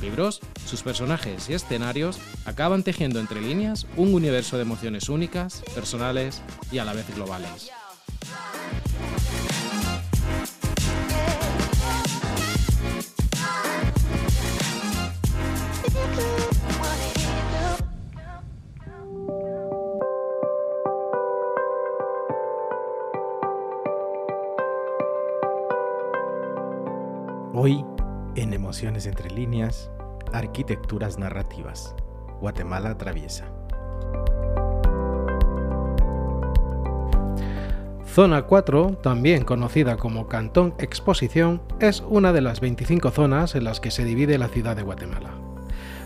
libros, sus personajes y escenarios acaban tejiendo entre líneas un universo de emociones únicas, personales y a la vez globales. Entre líneas, Arquitecturas narrativas. Guatemala atraviesa. Zona 4, también conocida como Cantón Exposición, es una de las 25 zonas en las que se divide la ciudad de Guatemala.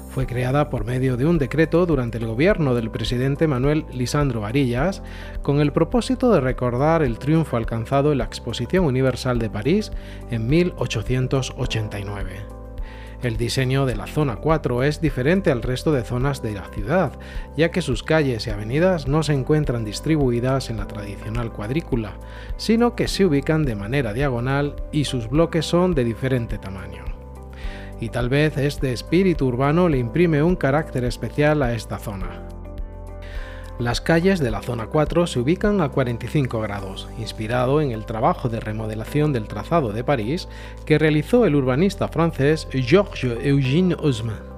Fue creada por medio de un decreto durante el gobierno del presidente Manuel Lisandro Varillas, con el propósito de recordar el triunfo alcanzado en la Exposición Universal de París en 1889. El diseño de la zona 4 es diferente al resto de zonas de la ciudad, ya que sus calles y avenidas no se encuentran distribuidas en la tradicional cuadrícula, sino que se ubican de manera diagonal y sus bloques son de diferente tamaño y tal vez este espíritu urbano le imprime un carácter especial a esta zona. Las calles de la zona 4 se ubican a 45 grados, inspirado en el trabajo de remodelación del trazado de París que realizó el urbanista francés Georges Eugène Haussmann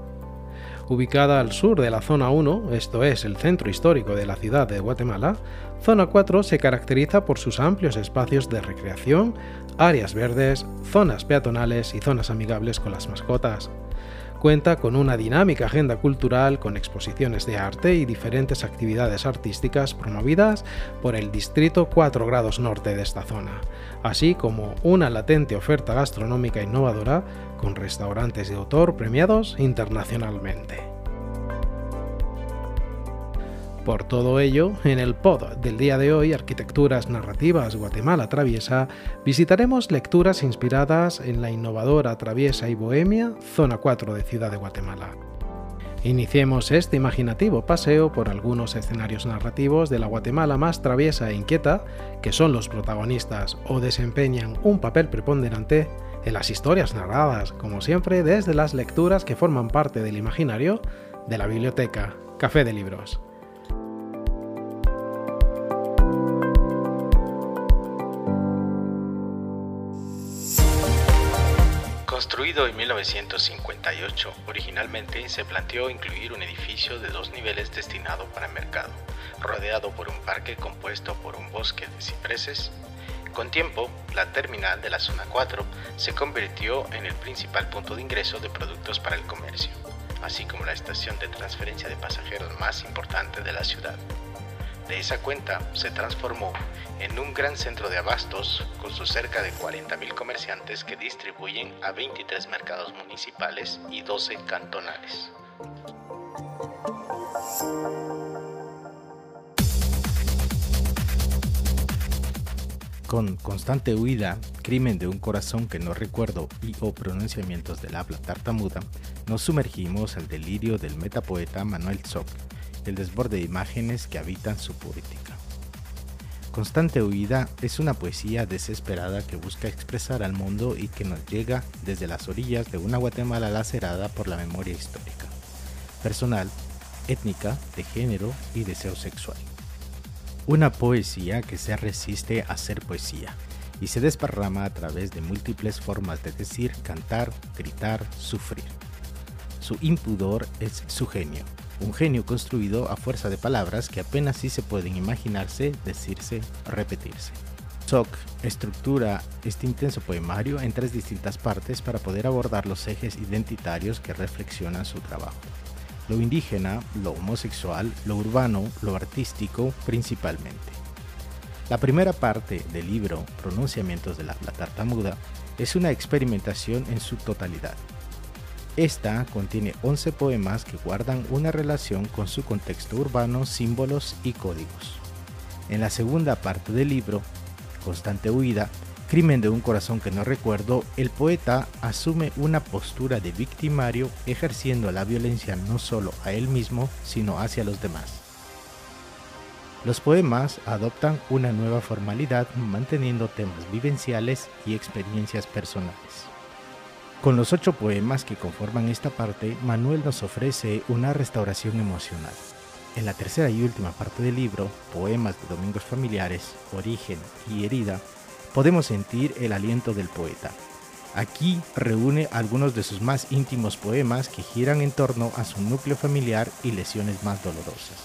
ubicada al sur de la Zona 1, esto es el centro histórico de la ciudad de Guatemala, Zona 4 se caracteriza por sus amplios espacios de recreación, áreas verdes, zonas peatonales y zonas amigables con las mascotas. Cuenta con una dinámica agenda cultural con exposiciones de arte y diferentes actividades artísticas promovidas por el Distrito 4 grados norte de esta zona, así como una latente oferta gastronómica innovadora con restaurantes de autor premiados internacionalmente. Por todo ello, en el pod del día de hoy, Arquitecturas Narrativas Guatemala Traviesa, visitaremos lecturas inspiradas en la innovadora Traviesa y Bohemia, Zona 4 de Ciudad de Guatemala. Iniciemos este imaginativo paseo por algunos escenarios narrativos de la Guatemala más traviesa e inquieta, que son los protagonistas o desempeñan un papel preponderante en las historias narradas, como siempre desde las lecturas que forman parte del imaginario de la biblioteca Café de Libros. Construido en 1958, originalmente se planteó incluir un edificio de dos niveles destinado para mercado, rodeado por un parque compuesto por un bosque de cipreses con tiempo, la terminal de la zona 4 se convirtió en el principal punto de ingreso de productos para el comercio, así como la estación de transferencia de pasajeros más importante de la ciudad. De esa cuenta se transformó en un gran centro de abastos con sus cerca de 40.000 comerciantes que distribuyen a 23 mercados municipales y 12 cantonales. Con constante huida, crimen de un corazón que no recuerdo y o pronunciamientos del habla tartamuda, nos sumergimos al delirio del metapoeta Manuel Zoc, el desborde de imágenes que habitan su poética. Constante huida es una poesía desesperada que busca expresar al mundo y que nos llega desde las orillas de una Guatemala lacerada por la memoria histórica, personal, étnica, de género y deseo sexual. Una poesía que se resiste a ser poesía y se desparrama a través de múltiples formas de decir, cantar, gritar, sufrir. Su impudor es su genio, un genio construido a fuerza de palabras que apenas sí se pueden imaginarse, decirse, repetirse. Zoc estructura este intenso poemario en tres distintas partes para poder abordar los ejes identitarios que reflexionan su trabajo lo indígena, lo homosexual, lo urbano, lo artístico principalmente. La primera parte del libro, Pronunciamientos de la Tartamuda, es una experimentación en su totalidad. Esta contiene 11 poemas que guardan una relación con su contexto urbano, símbolos y códigos. En la segunda parte del libro, Constante Huida, Crimen de un corazón que no recuerdo, el poeta asume una postura de victimario ejerciendo la violencia no solo a él mismo, sino hacia los demás. Los poemas adoptan una nueva formalidad manteniendo temas vivenciales y experiencias personales. Con los ocho poemas que conforman esta parte, Manuel nos ofrece una restauración emocional. En la tercera y última parte del libro, Poemas de Domingos Familiares, Origen y Herida, podemos sentir el aliento del poeta. Aquí reúne algunos de sus más íntimos poemas que giran en torno a su núcleo familiar y lesiones más dolorosas.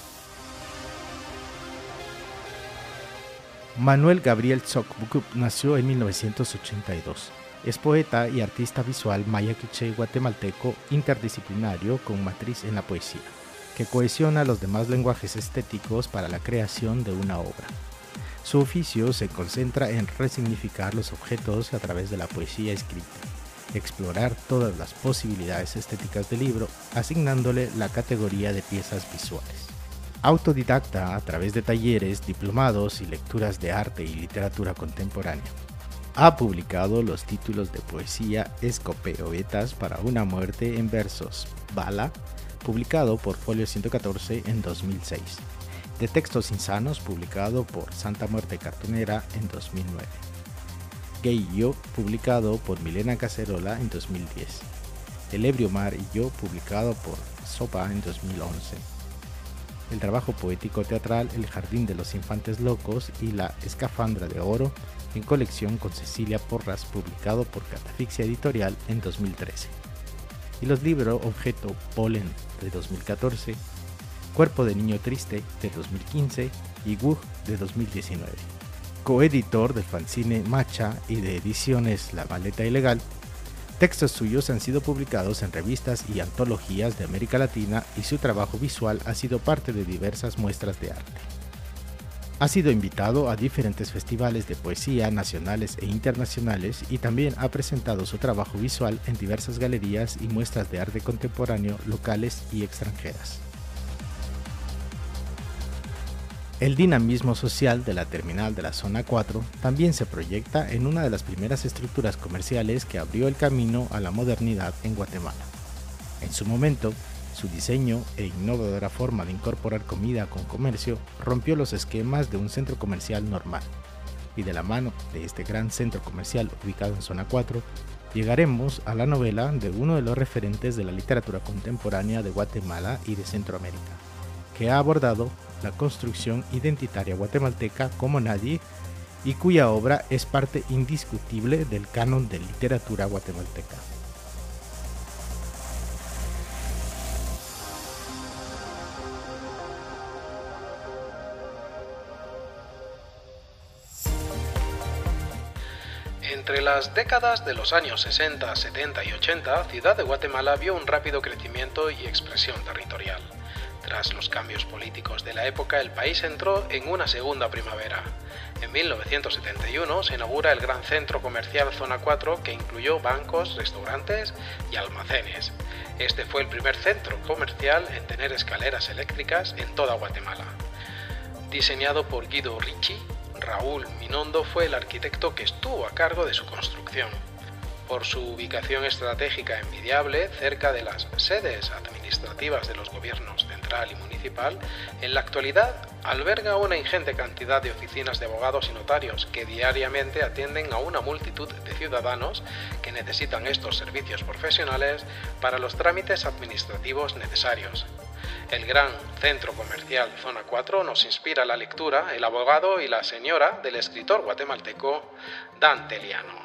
Manuel Gabriel Bukup nació en 1982. Es poeta y artista visual maya quiche guatemalteco interdisciplinario con matriz en la poesía, que cohesiona los demás lenguajes estéticos para la creación de una obra. Su oficio se concentra en resignificar los objetos a través de la poesía escrita, explorar todas las posibilidades estéticas del libro, asignándole la categoría de piezas visuales. Autodidacta a través de talleres, diplomados y lecturas de arte y literatura contemporánea. Ha publicado los títulos de poesía Escopeoetas para una muerte en versos, Bala, publicado por Folio 114 en 2006 de Textos Insanos, publicado por Santa Muerte Cartonera en 2009. Gay y Yo, publicado por Milena Cacerola en 2010. El Ebrio Mar y Yo, publicado por Sopa en 2011. El trabajo poético teatral El Jardín de los Infantes Locos y La Escafandra de Oro, en colección con Cecilia Porras, publicado por Catafixia Editorial en 2013. Y los libros Objeto Polen de 2014 Cuerpo de Niño Triste de 2015 y Wug de 2019. Coeditor del fanzine Macha y de ediciones La Maleta Ilegal, textos suyos han sido publicados en revistas y antologías de América Latina y su trabajo visual ha sido parte de diversas muestras de arte. Ha sido invitado a diferentes festivales de poesía nacionales e internacionales y también ha presentado su trabajo visual en diversas galerías y muestras de arte contemporáneo locales y extranjeras. El dinamismo social de la terminal de la zona 4 también se proyecta en una de las primeras estructuras comerciales que abrió el camino a la modernidad en Guatemala. En su momento, su diseño e innovadora forma de incorporar comida con comercio rompió los esquemas de un centro comercial normal. Y de la mano de este gran centro comercial ubicado en zona 4, llegaremos a la novela de uno de los referentes de la literatura contemporánea de Guatemala y de Centroamérica, que ha abordado la construcción identitaria guatemalteca como nadie y cuya obra es parte indiscutible del canon de literatura guatemalteca. Entre las décadas de los años 60, 70 y 80, Ciudad de Guatemala vio un rápido crecimiento y expresión territorial. Tras los cambios políticos de la época, el país entró en una segunda primavera. En 1971 se inaugura el gran centro comercial Zona 4 que incluyó bancos, restaurantes y almacenes. Este fue el primer centro comercial en tener escaleras eléctricas en toda Guatemala. Diseñado por Guido Ricci, Raúl Minondo fue el arquitecto que estuvo a cargo de su construcción. Por su ubicación estratégica envidiable cerca de las sedes administrativas de los gobiernos y municipal, en la actualidad alberga una ingente cantidad de oficinas de abogados y notarios que diariamente atienden a una multitud de ciudadanos que necesitan estos servicios profesionales para los trámites administrativos necesarios. El gran centro comercial Zona 4 nos inspira la lectura El abogado y la señora del escritor guatemalteco Dante Liano.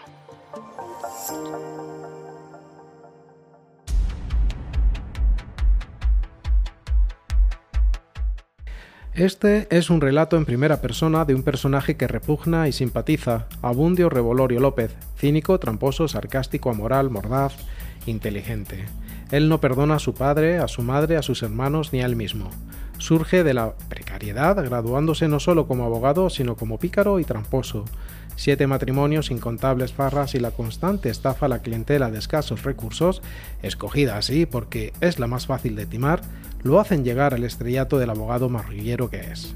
Este es un relato en primera persona de un personaje que repugna y simpatiza, Abundio Revolorio López, cínico, tramposo, sarcástico, amoral, mordaz, inteligente. Él no perdona a su padre, a su madre, a sus hermanos ni a él mismo. Surge de la precariedad, graduándose no solo como abogado, sino como pícaro y tramposo. Siete matrimonios, incontables farras y la constante estafa a la clientela de escasos recursos, escogida así porque es la más fácil de timar, lo hacen llegar al estrellato del abogado marrullero que es.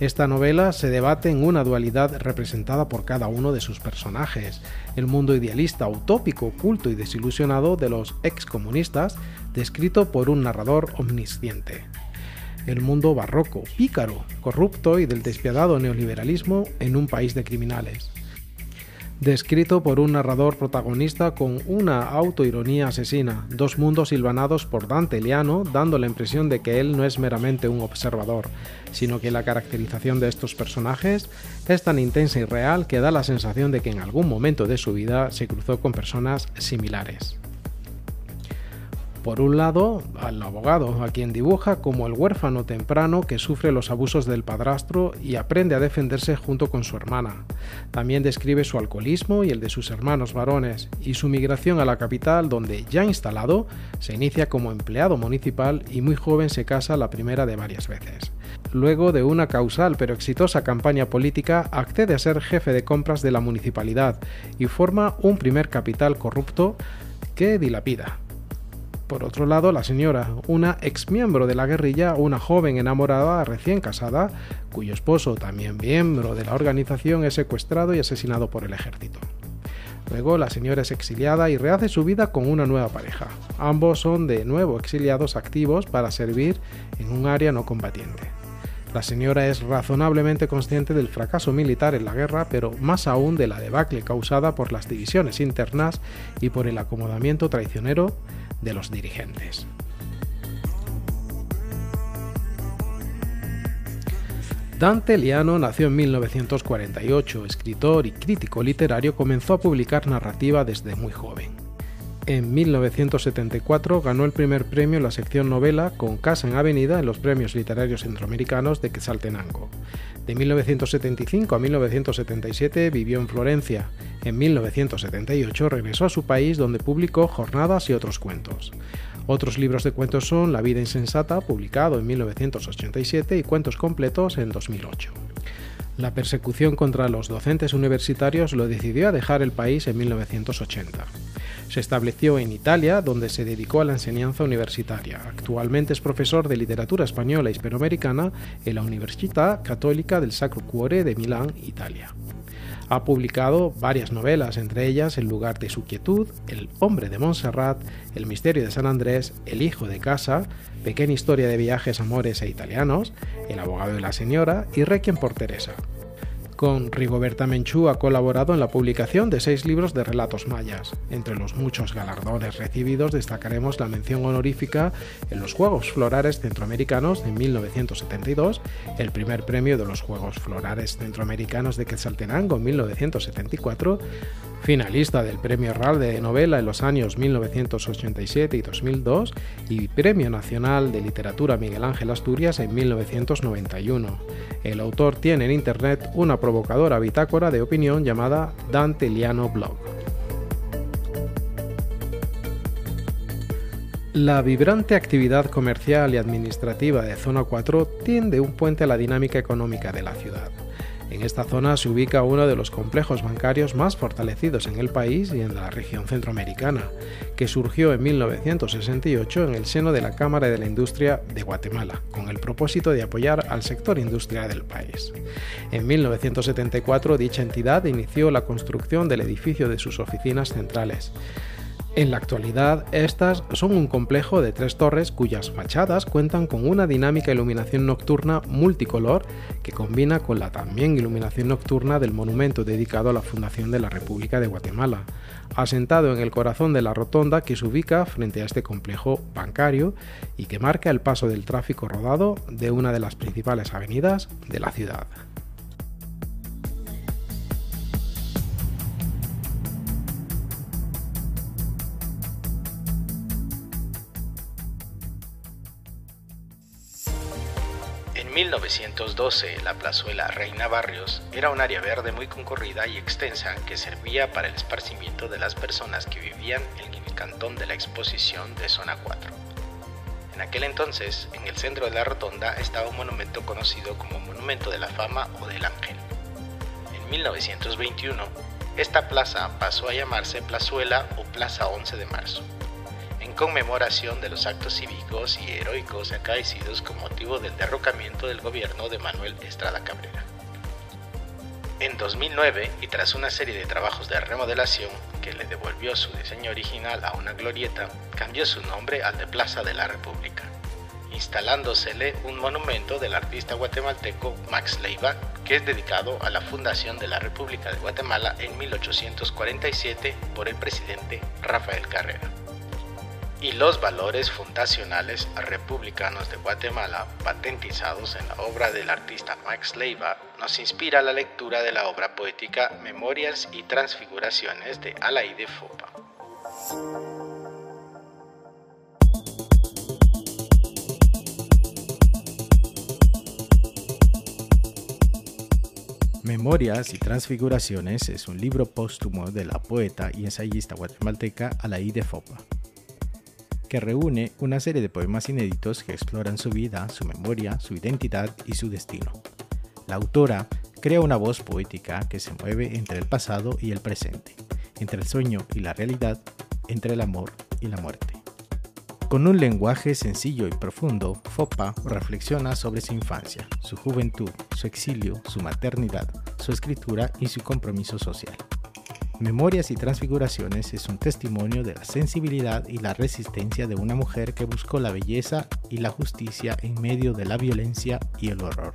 Esta novela se debate en una dualidad representada por cada uno de sus personajes, el mundo idealista, utópico, oculto y desilusionado de los excomunistas, descrito por un narrador omnisciente. El mundo barroco, pícaro, corrupto y del despiadado neoliberalismo en un país de criminales descrito por un narrador protagonista con una autoironía asesina, dos mundos silvanados por Dante Liano, dando la impresión de que él no es meramente un observador, sino que la caracterización de estos personajes es tan intensa y real que da la sensación de que en algún momento de su vida se cruzó con personas similares. Por un lado, al abogado, a quien dibuja como el huérfano temprano que sufre los abusos del padrastro y aprende a defenderse junto con su hermana. También describe su alcoholismo y el de sus hermanos varones y su migración a la capital donde, ya instalado, se inicia como empleado municipal y muy joven se casa la primera de varias veces. Luego de una causal pero exitosa campaña política, accede a ser jefe de compras de la municipalidad y forma un primer capital corrupto que dilapida por otro lado, la señora, una ex miembro de la guerrilla, una joven enamorada recién casada, cuyo esposo, también miembro de la organización, es secuestrado y asesinado por el ejército. Luego la señora es exiliada y rehace su vida con una nueva pareja. Ambos son de nuevo exiliados activos para servir en un área no combatiente. La señora es razonablemente consciente del fracaso militar en la guerra, pero más aún de la debacle causada por las divisiones internas y por el acomodamiento traicionero de los dirigentes. Dante Liano nació en 1948, escritor y crítico literario, comenzó a publicar narrativa desde muy joven. En 1974 ganó el primer premio en la sección novela con Casa en Avenida en los Premios Literarios Centroamericanos de Quetzaltenango. De 1975 a 1977 vivió en Florencia. En 1978 regresó a su país donde publicó Jornadas y otros cuentos. Otros libros de cuentos son La vida insensata, publicado en 1987, y Cuentos completos en 2008. La persecución contra los docentes universitarios lo decidió a dejar el país en 1980. Se estableció en Italia, donde se dedicó a la enseñanza universitaria. Actualmente es profesor de literatura española e hispanoamericana en la Universidad Católica del Sacro Cuore de Milán, Italia. Ha publicado varias novelas, entre ellas El lugar de su quietud, El hombre de Montserrat, El misterio de San Andrés, El hijo de casa, Pequeña historia de viajes, amores e italianos, El abogado de la señora y Requiem por Teresa. Con Rigoberta Menchú ha colaborado en la publicación de seis libros de relatos mayas. Entre los muchos galardones recibidos destacaremos la mención honorífica en los Juegos Florales Centroamericanos de 1972, el primer premio de los Juegos Florales Centroamericanos de Quetzaltenango en 1974, finalista del Premio RAL de Novela en los años 1987 y 2002 y Premio Nacional de Literatura Miguel Ángel Asturias en 1991. El autor tiene en Internet una provocadora bitácora de opinión llamada Dante Liano Blog. La vibrante actividad comercial y administrativa de Zona 4 tiende un puente a la dinámica económica de la ciudad. En esta zona se ubica uno de los complejos bancarios más fortalecidos en el país y en la región centroamericana, que surgió en 1968 en el seno de la Cámara de la Industria de Guatemala, con el propósito de apoyar al sector industrial del país. En 1974 dicha entidad inició la construcción del edificio de sus oficinas centrales. En la actualidad, estas son un complejo de tres torres cuyas fachadas cuentan con una dinámica iluminación nocturna multicolor que combina con la también iluminación nocturna del monumento dedicado a la fundación de la República de Guatemala, asentado en el corazón de la rotonda que se ubica frente a este complejo bancario y que marca el paso del tráfico rodado de una de las principales avenidas de la ciudad. 1912, la plazuela Reina Barrios era un área verde muy concurrida y extensa que servía para el esparcimiento de las personas que vivían en el cantón de la exposición de Zona 4. En aquel entonces, en el centro de la rotonda estaba un monumento conocido como Monumento de la Fama o del Ángel. En 1921, esta plaza pasó a llamarse Plazuela o Plaza 11 de Marzo conmemoración de los actos cívicos y heroicos acaecidos con motivo del derrocamiento del gobierno de Manuel Estrada Cabrera. En 2009, y tras una serie de trabajos de remodelación que le devolvió su diseño original a una glorieta, cambió su nombre al de Plaza de la República instalándosele un monumento del artista guatemalteco Max Leiva, que es dedicado a la fundación de la República de Guatemala en 1847 por el presidente Rafael Carrera. Y los valores fundacionales republicanos de Guatemala, patentizados en la obra del artista Max Leiva, nos inspira la lectura de la obra poética Memorias y Transfiguraciones de Alaide Fopa. Memorias y Transfiguraciones es un libro póstumo de la poeta y ensayista guatemalteca Alaí de Fopa, que reúne una serie de poemas inéditos que exploran su vida, su memoria, su identidad y su destino. La autora crea una voz poética que se mueve entre el pasado y el presente, entre el sueño y la realidad, entre el amor y la muerte. Con un lenguaje sencillo y profundo, Fopa reflexiona sobre su infancia, su juventud, su exilio, su maternidad, su escritura y su compromiso social. Memorias y Transfiguraciones es un testimonio de la sensibilidad y la resistencia de una mujer que buscó la belleza y la justicia en medio de la violencia y el horror.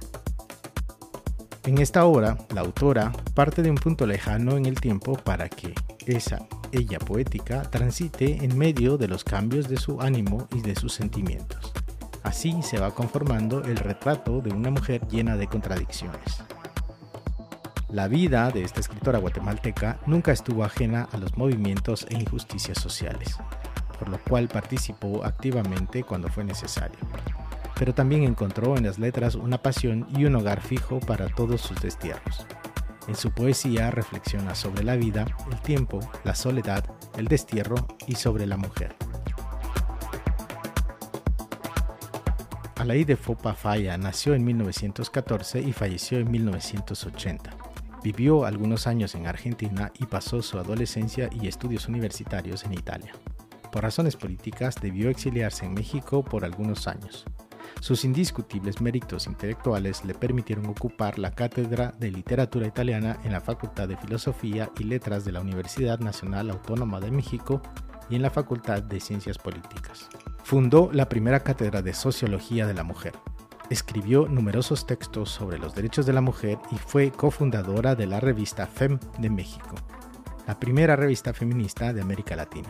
En esta obra, la autora parte de un punto lejano en el tiempo para que esa ella poética transite en medio de los cambios de su ánimo y de sus sentimientos. Así se va conformando el retrato de una mujer llena de contradicciones. La vida de esta escritora guatemalteca nunca estuvo ajena a los movimientos e injusticias sociales, por lo cual participó activamente cuando fue necesario. Pero también encontró en las letras una pasión y un hogar fijo para todos sus destierros. En su poesía reflexiona sobre la vida, el tiempo, la soledad, el destierro y sobre la mujer. Alaí de Fopa Falla nació en 1914 y falleció en 1980. Vivió algunos años en Argentina y pasó su adolescencia y estudios universitarios en Italia. Por razones políticas debió exiliarse en México por algunos años. Sus indiscutibles méritos intelectuales le permitieron ocupar la cátedra de literatura italiana en la Facultad de Filosofía y Letras de la Universidad Nacional Autónoma de México y en la Facultad de Ciencias Políticas. Fundó la primera cátedra de Sociología de la Mujer. Escribió numerosos textos sobre los derechos de la mujer y fue cofundadora de la revista FEM de México, la primera revista feminista de América Latina.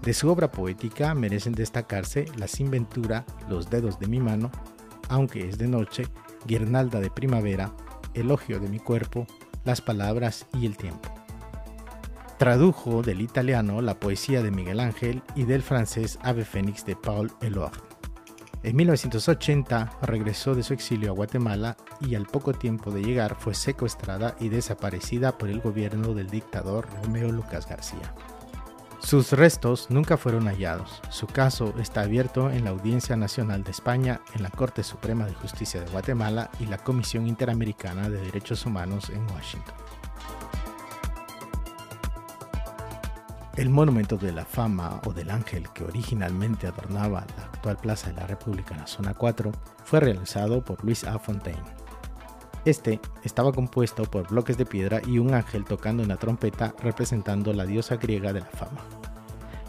De su obra poética merecen destacarse La Sinventura, Los dedos de mi mano, Aunque es de noche, Guirnalda de primavera, Elogio de mi cuerpo, Las palabras y el tiempo. Tradujo del italiano la poesía de Miguel Ángel y del francés Ave Fénix de Paul Eluard. En 1980 regresó de su exilio a Guatemala y al poco tiempo de llegar fue secuestrada y desaparecida por el gobierno del dictador Romeo Lucas García. Sus restos nunca fueron hallados. Su caso está abierto en la Audiencia Nacional de España, en la Corte Suprema de Justicia de Guatemala y la Comisión Interamericana de Derechos Humanos en Washington. El monumento de la fama o del ángel que originalmente adornaba la actual Plaza de la República en la zona 4 fue realizado por Luis A. Fontaine. Este estaba compuesto por bloques de piedra y un ángel tocando una trompeta representando la diosa griega de la fama.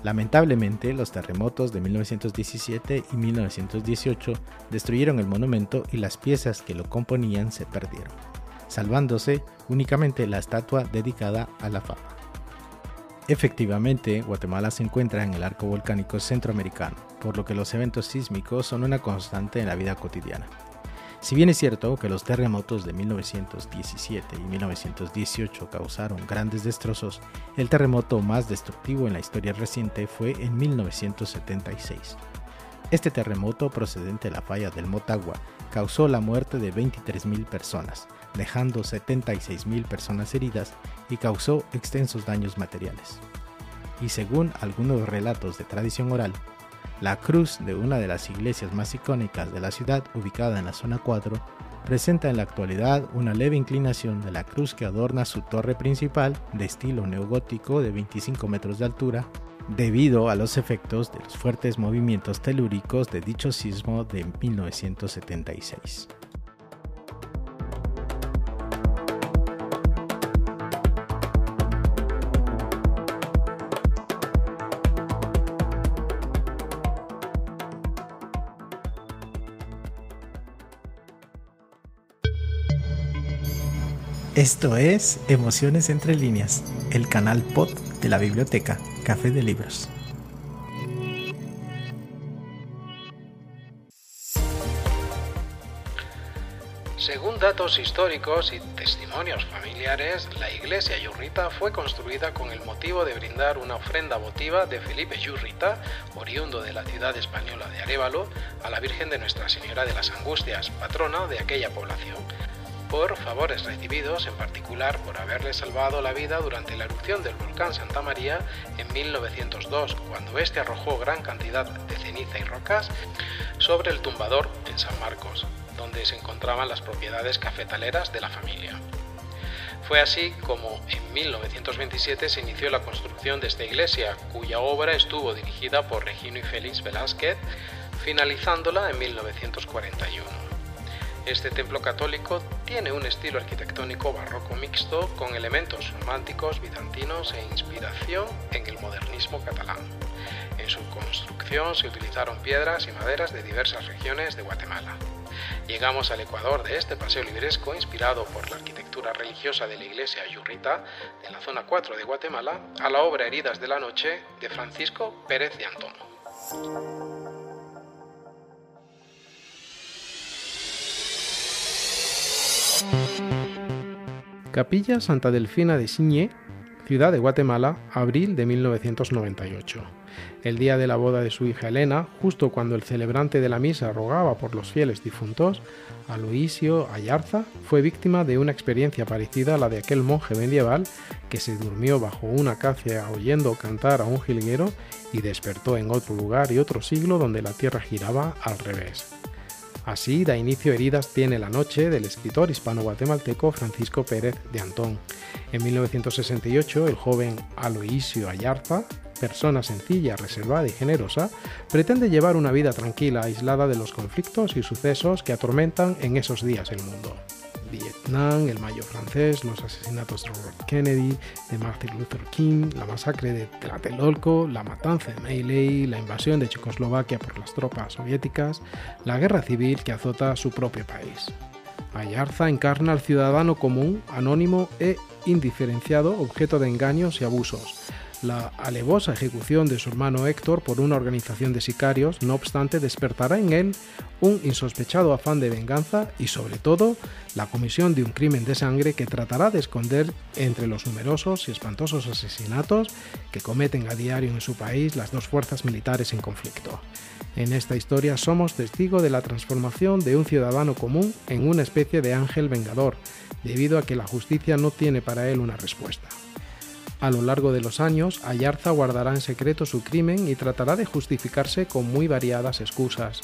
Lamentablemente, los terremotos de 1917 y 1918 destruyeron el monumento y las piezas que lo componían se perdieron, salvándose únicamente la estatua dedicada a la fama. Efectivamente, Guatemala se encuentra en el arco volcánico centroamericano, por lo que los eventos sísmicos son una constante en la vida cotidiana. Si bien es cierto que los terremotos de 1917 y 1918 causaron grandes destrozos, el terremoto más destructivo en la historia reciente fue en 1976. Este terremoto procedente de la falla del Motagua causó la muerte de 23.000 personas, dejando 76.000 personas heridas y causó extensos daños materiales. Y según algunos relatos de tradición oral, la cruz de una de las iglesias más icónicas de la ciudad, ubicada en la zona 4, presenta en la actualidad una leve inclinación de la cruz que adorna su torre principal, de estilo neogótico de 25 metros de altura, debido a los efectos de los fuertes movimientos telúricos de dicho sismo de 1976. Esto es Emociones entre líneas, el canal pod de la biblioteca Café de Libros. Según datos históricos y testimonios familiares, la iglesia Yurrita fue construida con el motivo de brindar una ofrenda votiva de Felipe Yurrita, oriundo de la ciudad española de Arevalo, a la Virgen de Nuestra Señora de las Angustias, patrona de aquella población por favores recibidos, en particular por haberle salvado la vida durante la erupción del volcán Santa María en 1902, cuando este arrojó gran cantidad de ceniza y rocas sobre el tumbador en San Marcos, donde se encontraban las propiedades cafetaleras de la familia. Fue así como en 1927 se inició la construcción de esta iglesia, cuya obra estuvo dirigida por Regino y Félix Velázquez, finalizándola en 1941. Este templo católico tiene un estilo arquitectónico barroco mixto con elementos románticos, bizantinos e inspiración en el modernismo catalán. En su construcción se utilizaron piedras y maderas de diversas regiones de Guatemala. Llegamos al Ecuador de este paseo libresco inspirado por la arquitectura religiosa de la iglesia Yurrita de la zona 4 de Guatemala a la obra Heridas de la Noche de Francisco Pérez de Antón. Capilla Santa Delfina de Signé, ciudad de Guatemala, abril de 1998. El día de la boda de su hija Elena, justo cuando el celebrante de la misa rogaba por los fieles difuntos, Aloisio Ayarza fue víctima de una experiencia parecida a la de aquel monje medieval que se durmió bajo una acacia oyendo cantar a un jilguero y despertó en otro lugar y otro siglo donde la tierra giraba al revés. Así da inicio Heridas tiene la noche del escritor hispano-guatemalteco Francisco Pérez de Antón. En 1968, el joven Aloisio Ayarza, persona sencilla, reservada y generosa, pretende llevar una vida tranquila, aislada de los conflictos y sucesos que atormentan en esos días el mundo. Vietnam, el Mayo francés, los asesinatos de Robert Kennedy, de Martin Luther King, la masacre de Tlatelolco, la matanza de Meilei, la invasión de Checoslovaquia por las tropas soviéticas, la guerra civil que azota su propio país. Ayarza encarna al ciudadano común, anónimo e indiferenciado, objeto de engaños y abusos, la alevosa ejecución de su hermano Héctor por una organización de sicarios, no obstante, despertará en él un insospechado afán de venganza y, sobre todo, la comisión de un crimen de sangre que tratará de esconder entre los numerosos y espantosos asesinatos que cometen a diario en su país las dos fuerzas militares en conflicto. En esta historia somos testigos de la transformación de un ciudadano común en una especie de ángel vengador, debido a que la justicia no tiene para él una respuesta. A lo largo de los años, Ayarza guardará en secreto su crimen y tratará de justificarse con muy variadas excusas,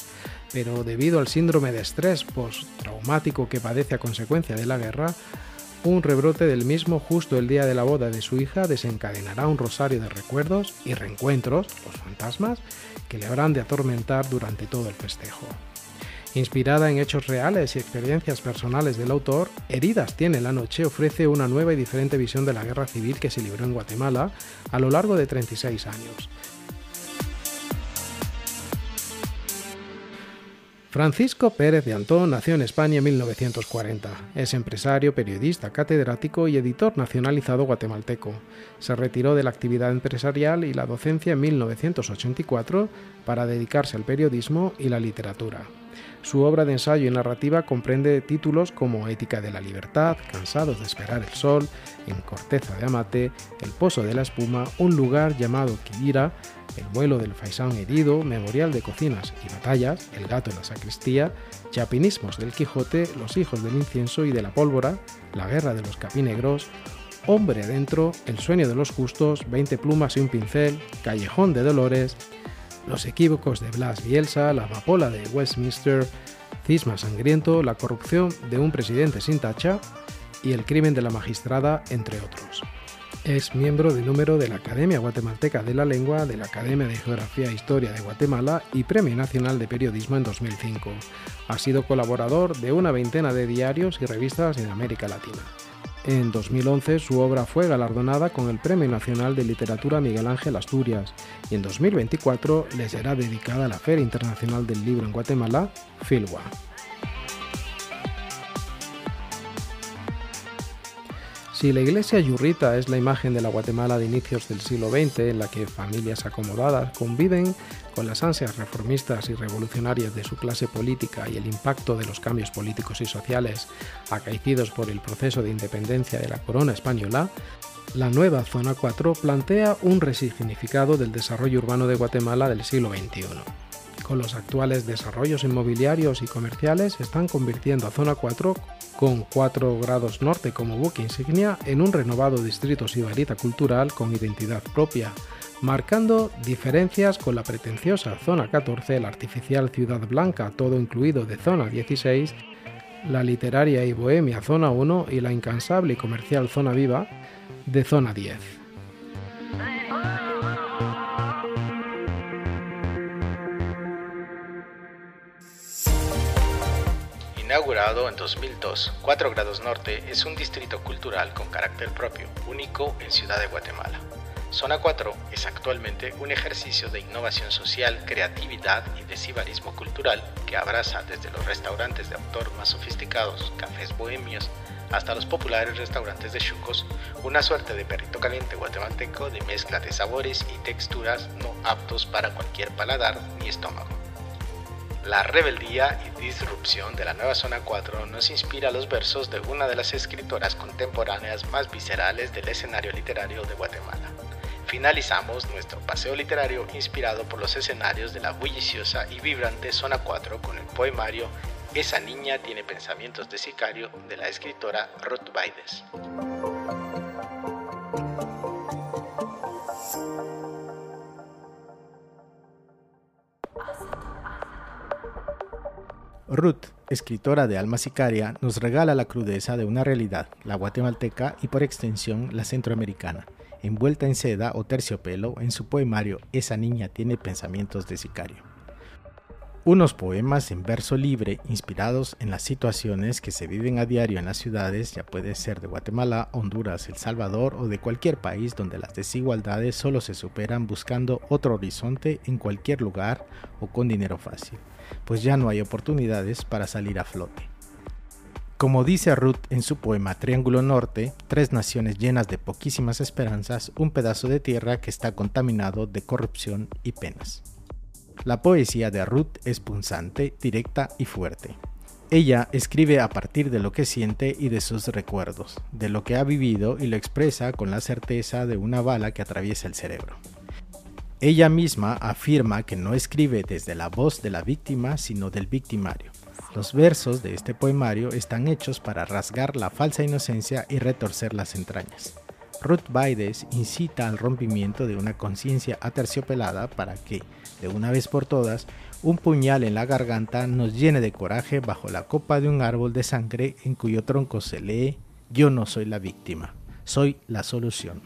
pero debido al síndrome de estrés postraumático que padece a consecuencia de la guerra, un rebrote del mismo justo el día de la boda de su hija desencadenará un rosario de recuerdos y reencuentros, los fantasmas, que le habrán de atormentar durante todo el festejo. Inspirada en hechos reales y experiencias personales del autor, Heridas tiene la noche ofrece una nueva y diferente visión de la guerra civil que se libró en Guatemala a lo largo de 36 años. Francisco Pérez de Antón nació en España en 1940. Es empresario, periodista, catedrático y editor nacionalizado guatemalteco. Se retiró de la actividad empresarial y la docencia en 1984 para dedicarse al periodismo y la literatura. Su obra de ensayo y narrativa comprende títulos como Ética de la Libertad, Cansados de esperar el sol, En Corteza de Amate, El Pozo de la Espuma, Un lugar llamado Kibira, El vuelo del faisán herido, Memorial de Cocinas y Batallas, El gato en la sacristía, Chapinismos del Quijote, Los hijos del incienso y de la pólvora, La guerra de los capinegros, Hombre adentro, El sueño de los justos, Veinte plumas y un pincel, Callejón de Dolores, los equívocos de Blas Bielsa, la amapola de Westminster, Cisma Sangriento, la corrupción de un presidente sin tacha y el crimen de la magistrada, entre otros. Es miembro de número de la Academia Guatemalteca de la Lengua, de la Academia de Geografía e Historia de Guatemala y Premio Nacional de Periodismo en 2005. Ha sido colaborador de una veintena de diarios y revistas en América Latina. En 2011 su obra fue galardonada con el Premio Nacional de Literatura Miguel Ángel Asturias y en 2024 le será dedicada la Feria Internacional del Libro en Guatemala, Filwa. Si la iglesia yurrita es la imagen de la Guatemala de inicios del siglo XX, en la que familias acomodadas conviven con las ansias reformistas y revolucionarias de su clase política y el impacto de los cambios políticos y sociales acaecidos por el proceso de independencia de la corona española, la nueva Zona 4 plantea un resignificado del desarrollo urbano de Guatemala del siglo XXI con los actuales desarrollos inmobiliarios y comerciales están convirtiendo a Zona 4 con 4 grados norte como buque insignia en un renovado distrito sibarita cultural con identidad propia, marcando diferencias con la pretenciosa Zona 14, la artificial Ciudad Blanca, todo incluido de Zona 16, la literaria y bohemia Zona 1 y la incansable y comercial Zona Viva de Zona 10. Inaugurado en 2002, 4 grados norte es un distrito cultural con carácter propio, único en Ciudad de Guatemala. Zona 4 es actualmente un ejercicio de innovación social, creatividad y decibalismo cultural que abraza desde los restaurantes de autor más sofisticados, cafés bohemios, hasta los populares restaurantes de chucos, una suerte de perrito caliente guatemalteco de mezcla de sabores y texturas no aptos para cualquier paladar ni estómago. La rebeldía y disrupción de la nueva Zona 4 nos inspira los versos de una de las escritoras contemporáneas más viscerales del escenario literario de Guatemala. Finalizamos nuestro paseo literario inspirado por los escenarios de la bulliciosa y vibrante Zona 4 con el poemario Esa niña tiene pensamientos de sicario de la escritora Ruth Baides. Ruth, escritora de Alma Sicaria, nos regala la crudeza de una realidad, la guatemalteca y por extensión la centroamericana, envuelta en seda o terciopelo en su poemario Esa niña tiene pensamientos de sicario. Unos poemas en verso libre inspirados en las situaciones que se viven a diario en las ciudades, ya puede ser de Guatemala, Honduras, El Salvador o de cualquier país donde las desigualdades solo se superan buscando otro horizonte en cualquier lugar o con dinero fácil pues ya no hay oportunidades para salir a flote. Como dice Ruth en su poema Triángulo Norte, tres naciones llenas de poquísimas esperanzas, un pedazo de tierra que está contaminado de corrupción y penas. La poesía de Ruth es punzante, directa y fuerte. Ella escribe a partir de lo que siente y de sus recuerdos, de lo que ha vivido y lo expresa con la certeza de una bala que atraviesa el cerebro. Ella misma afirma que no escribe desde la voz de la víctima, sino del victimario. Los versos de este poemario están hechos para rasgar la falsa inocencia y retorcer las entrañas. Ruth Baides incita al rompimiento de una conciencia aterciopelada para que, de una vez por todas, un puñal en la garganta nos llene de coraje bajo la copa de un árbol de sangre en cuyo tronco se lee Yo no soy la víctima, soy la solución.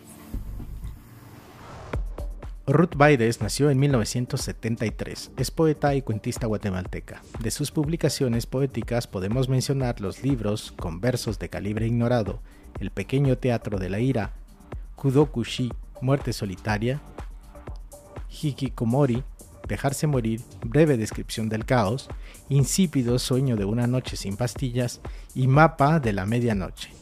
Ruth Baides nació en 1973. Es poeta y cuentista guatemalteca. De sus publicaciones poéticas podemos mencionar los libros con versos de calibre ignorado, El pequeño teatro de la ira, Kudokushi, Muerte solitaria, Hikikomori, Dejarse morir, breve descripción del caos, Insípido sueño de una noche sin pastillas y Mapa de la medianoche.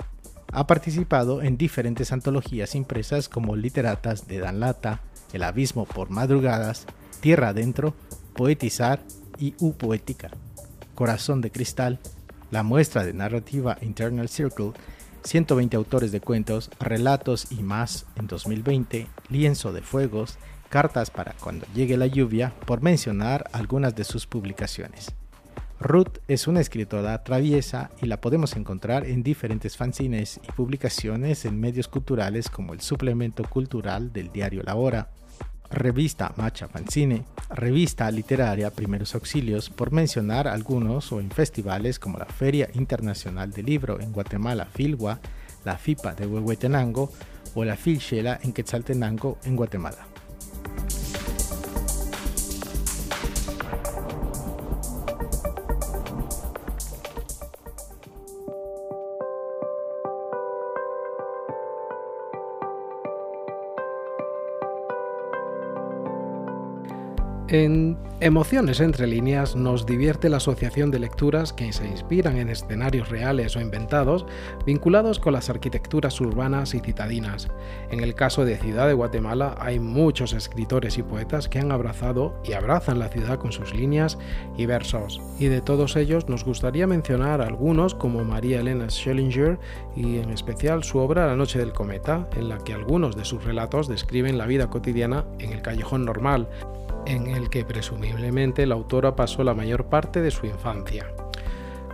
Ha participado en diferentes antologías impresas como Literatas de Dan Lata, el abismo por madrugadas, Tierra adentro, Poetizar y U Poética, Corazón de Cristal, la muestra de narrativa Internal Circle, 120 autores de cuentos, relatos y más. En 2020, Lienzo de Fuegos, Cartas para cuando llegue la lluvia, por mencionar algunas de sus publicaciones. Ruth es una escritora traviesa y la podemos encontrar en diferentes fanzines y publicaciones en medios culturales como el suplemento cultural del diario La Hora, revista Macha Fanzine, revista literaria Primeros Auxilios, por mencionar algunos, o en festivales como la Feria Internacional del Libro en Guatemala, Filgua, la FIPA de Huehuetenango o la Filchela en Quetzaltenango, en Guatemala. En Emociones entre líneas nos divierte la asociación de lecturas que se inspiran en escenarios reales o inventados vinculados con las arquitecturas urbanas y citadinas. En el caso de Ciudad de Guatemala hay muchos escritores y poetas que han abrazado y abrazan la ciudad con sus líneas y versos. Y de todos ellos nos gustaría mencionar algunos como María Elena Schellinger y en especial su obra La Noche del Cometa, en la que algunos de sus relatos describen la vida cotidiana en el callejón normal en el que presumiblemente la autora pasó la mayor parte de su infancia.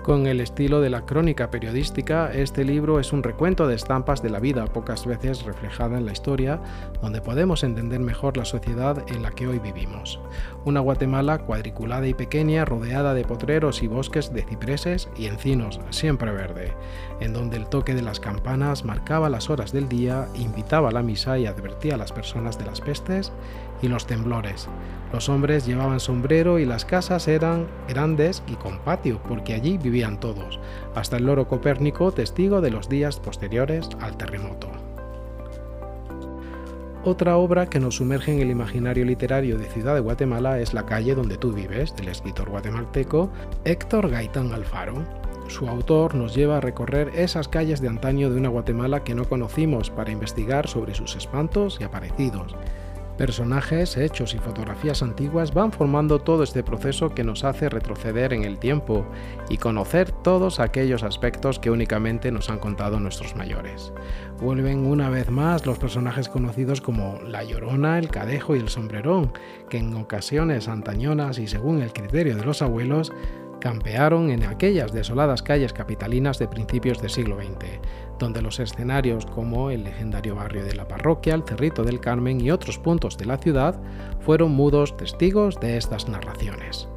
Con el estilo de la crónica periodística, este libro es un recuento de estampas de la vida, pocas veces reflejada en la historia, donde podemos entender mejor la sociedad en la que hoy vivimos. Una Guatemala cuadriculada y pequeña, rodeada de potreros y bosques de cipreses y encinos, siempre verde, en donde el toque de las campanas marcaba las horas del día, invitaba a la misa y advertía a las personas de las pestes y los temblores. Los hombres llevaban sombrero y las casas eran grandes y con patio, porque allí vivían todos, hasta el loro Copérnico, testigo de los días posteriores al terremoto. Otra obra que nos sumerge en el imaginario literario de Ciudad de Guatemala es La calle donde tú vives, del escritor guatemalteco Héctor Gaitán Alfaro. Su autor nos lleva a recorrer esas calles de antaño de una Guatemala que no conocimos para investigar sobre sus espantos y aparecidos Personajes, hechos y fotografías antiguas van formando todo este proceso que nos hace retroceder en el tiempo y conocer todos aquellos aspectos que únicamente nos han contado nuestros mayores. Vuelven una vez más los personajes conocidos como La Llorona, el Cadejo y el Sombrerón, que en ocasiones antañonas y según el criterio de los abuelos, campearon en aquellas desoladas calles capitalinas de principios del siglo XX, donde los escenarios como el legendario barrio de la parroquia, el Cerrito del Carmen y otros puntos de la ciudad fueron mudos testigos de estas narraciones.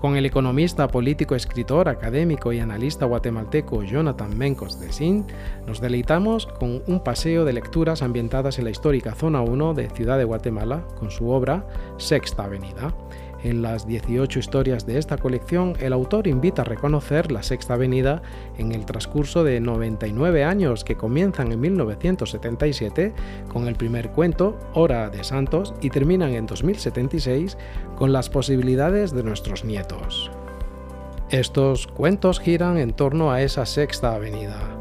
Con el economista, político, escritor, académico y analista guatemalteco Jonathan Mencos de Sin, nos deleitamos con un paseo de lecturas ambientadas en la histórica Zona 1 de Ciudad de Guatemala con su obra Sexta Avenida en las 18 historias de esta colección, el autor invita a reconocer la Sexta Avenida en el transcurso de 99 años que comienzan en 1977 con el primer cuento, Hora de Santos, y terminan en 2076 con las posibilidades de nuestros nietos. Estos cuentos giran en torno a esa Sexta Avenida,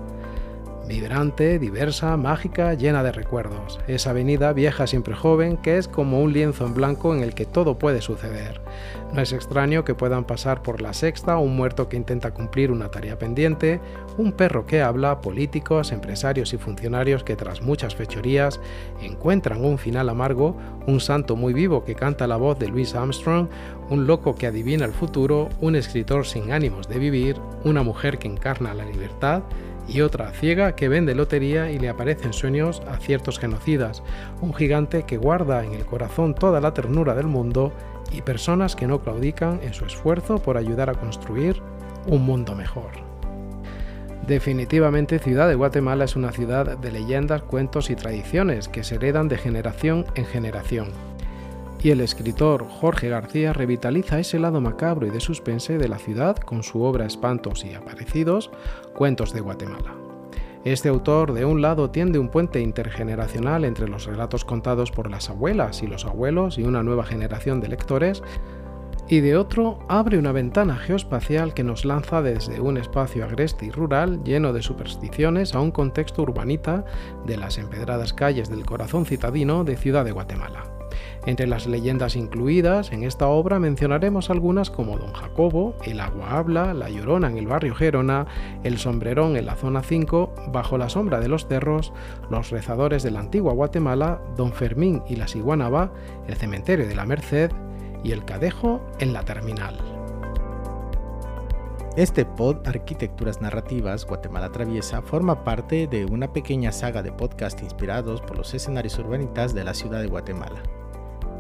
vibrante, diversa, mágica, llena de recuerdos. Esa avenida vieja siempre joven que es como un lienzo en blanco en el que todo puede suceder. No es extraño que puedan pasar por la sexta un muerto que intenta cumplir una tarea pendiente, un perro que habla, políticos, empresarios y funcionarios que tras muchas fechorías encuentran un final amargo, un santo muy vivo que canta la voz de Louis Armstrong, un loco que adivina el futuro, un escritor sin ánimos de vivir, una mujer que encarna la libertad, y otra ciega que vende lotería y le aparecen sueños a ciertos genocidas, un gigante que guarda en el corazón toda la ternura del mundo y personas que no claudican en su esfuerzo por ayudar a construir un mundo mejor. Definitivamente Ciudad de Guatemala es una ciudad de leyendas, cuentos y tradiciones que se heredan de generación en generación y el escritor Jorge García revitaliza ese lado macabro y de suspense de la ciudad con su obra Espantos y Aparecidos, Cuentos de Guatemala. Este autor, de un lado, tiende un puente intergeneracional entre los relatos contados por las abuelas y los abuelos y una nueva generación de lectores, y de otro, abre una ventana geoespacial que nos lanza desde un espacio agreste y rural lleno de supersticiones a un contexto urbanita de las empedradas calles del corazón citadino de Ciudad de Guatemala. Entre las leyendas incluidas en esta obra mencionaremos algunas como Don Jacobo, El agua habla, La llorona en el barrio Gerona, El sombrerón en la zona 5, Bajo la sombra de los cerros, Los rezadores de la antigua Guatemala, Don Fermín y la Siguanaba, El cementerio de la Merced y El cadejo en la terminal. Este pod Arquitecturas Narrativas Guatemala Traviesa forma parte de una pequeña saga de podcast inspirados por los escenarios urbanitas de la ciudad de Guatemala.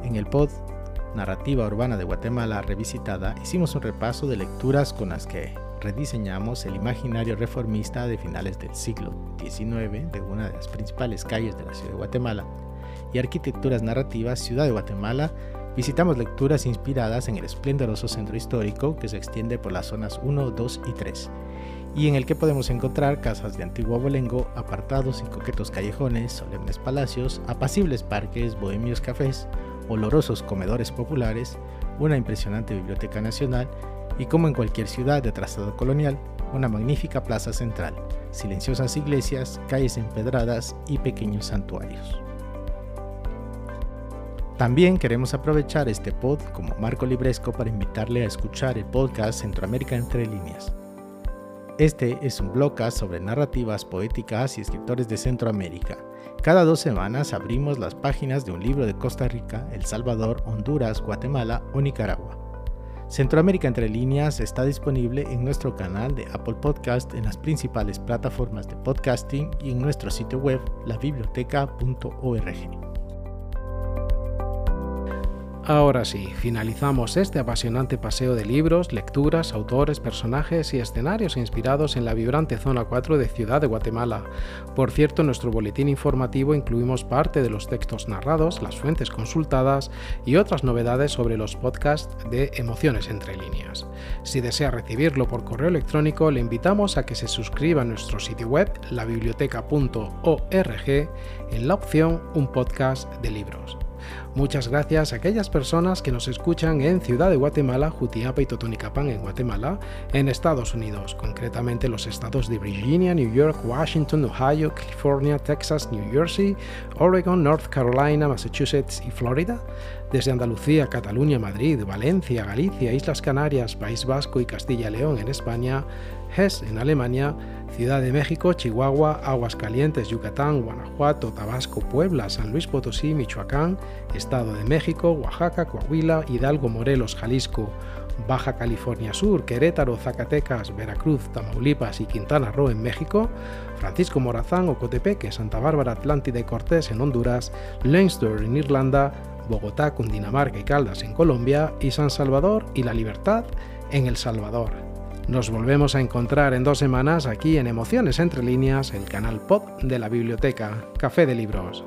En el pod Narrativa Urbana de Guatemala Revisitada hicimos un repaso de lecturas con las que rediseñamos el imaginario reformista de finales del siglo XIX de una de las principales calles de la ciudad de Guatemala y arquitecturas narrativas Ciudad de Guatemala, visitamos lecturas inspiradas en el esplendoroso centro histórico que se extiende por las zonas 1, 2 y 3 y en el que podemos encontrar casas de antiguo abolengo, apartados y coquetos callejones, solemnes palacios, apacibles parques, bohemios cafés, olorosos comedores populares, una impresionante biblioteca nacional y como en cualquier ciudad de trazado colonial, una magnífica plaza central, silenciosas iglesias, calles empedradas y pequeños santuarios. También queremos aprovechar este pod como marco libresco para invitarle a escuchar el podcast Centroamérica entre líneas. Este es un blogcast sobre narrativas poéticas y escritores de Centroamérica. Cada dos semanas abrimos las páginas de un libro de Costa Rica, El Salvador, Honduras, Guatemala o Nicaragua. Centroamérica Entre Líneas está disponible en nuestro canal de Apple Podcast, en las principales plataformas de podcasting y en nuestro sitio web labiblioteca.org. Ahora sí, finalizamos este apasionante paseo de libros, lecturas, autores, personajes y escenarios inspirados en la vibrante Zona 4 de Ciudad de Guatemala. Por cierto, en nuestro boletín informativo incluimos parte de los textos narrados, las fuentes consultadas y otras novedades sobre los podcasts de Emociones entre líneas. Si desea recibirlo por correo electrónico, le invitamos a que se suscriba a nuestro sitio web, labiblioteca.org, en la opción Un podcast de libros. Muchas gracias a aquellas personas que nos escuchan en Ciudad de Guatemala, Jutiapa y Totonicapán en Guatemala, en Estados Unidos, concretamente los estados de Virginia, New York, Washington, Ohio, California, Texas, New Jersey, Oregon, North Carolina, Massachusetts y Florida, desde Andalucía, Cataluña, Madrid, Valencia, Galicia, Islas Canarias, País Vasco y Castilla y León en España, Hesse en Alemania, Ciudad de México, Chihuahua, Aguascalientes, Yucatán, Guanajuato, Tabasco, Puebla, San Luis Potosí, Michoacán, Estado de México, Oaxaca, Coahuila, Hidalgo, Morelos, Jalisco, Baja California Sur, Querétaro, Zacatecas, Veracruz, Tamaulipas y Quintana Roo en México, Francisco Morazán, Ocotepeque, Santa Bárbara, Atlántida y Cortés en Honduras, Leinster en Irlanda, Bogotá, Cundinamarca y Caldas en Colombia y San Salvador y La Libertad en El Salvador. Nos volvemos a encontrar en dos semanas aquí en Emociones entre líneas, el canal pod de la biblioteca Café de Libros.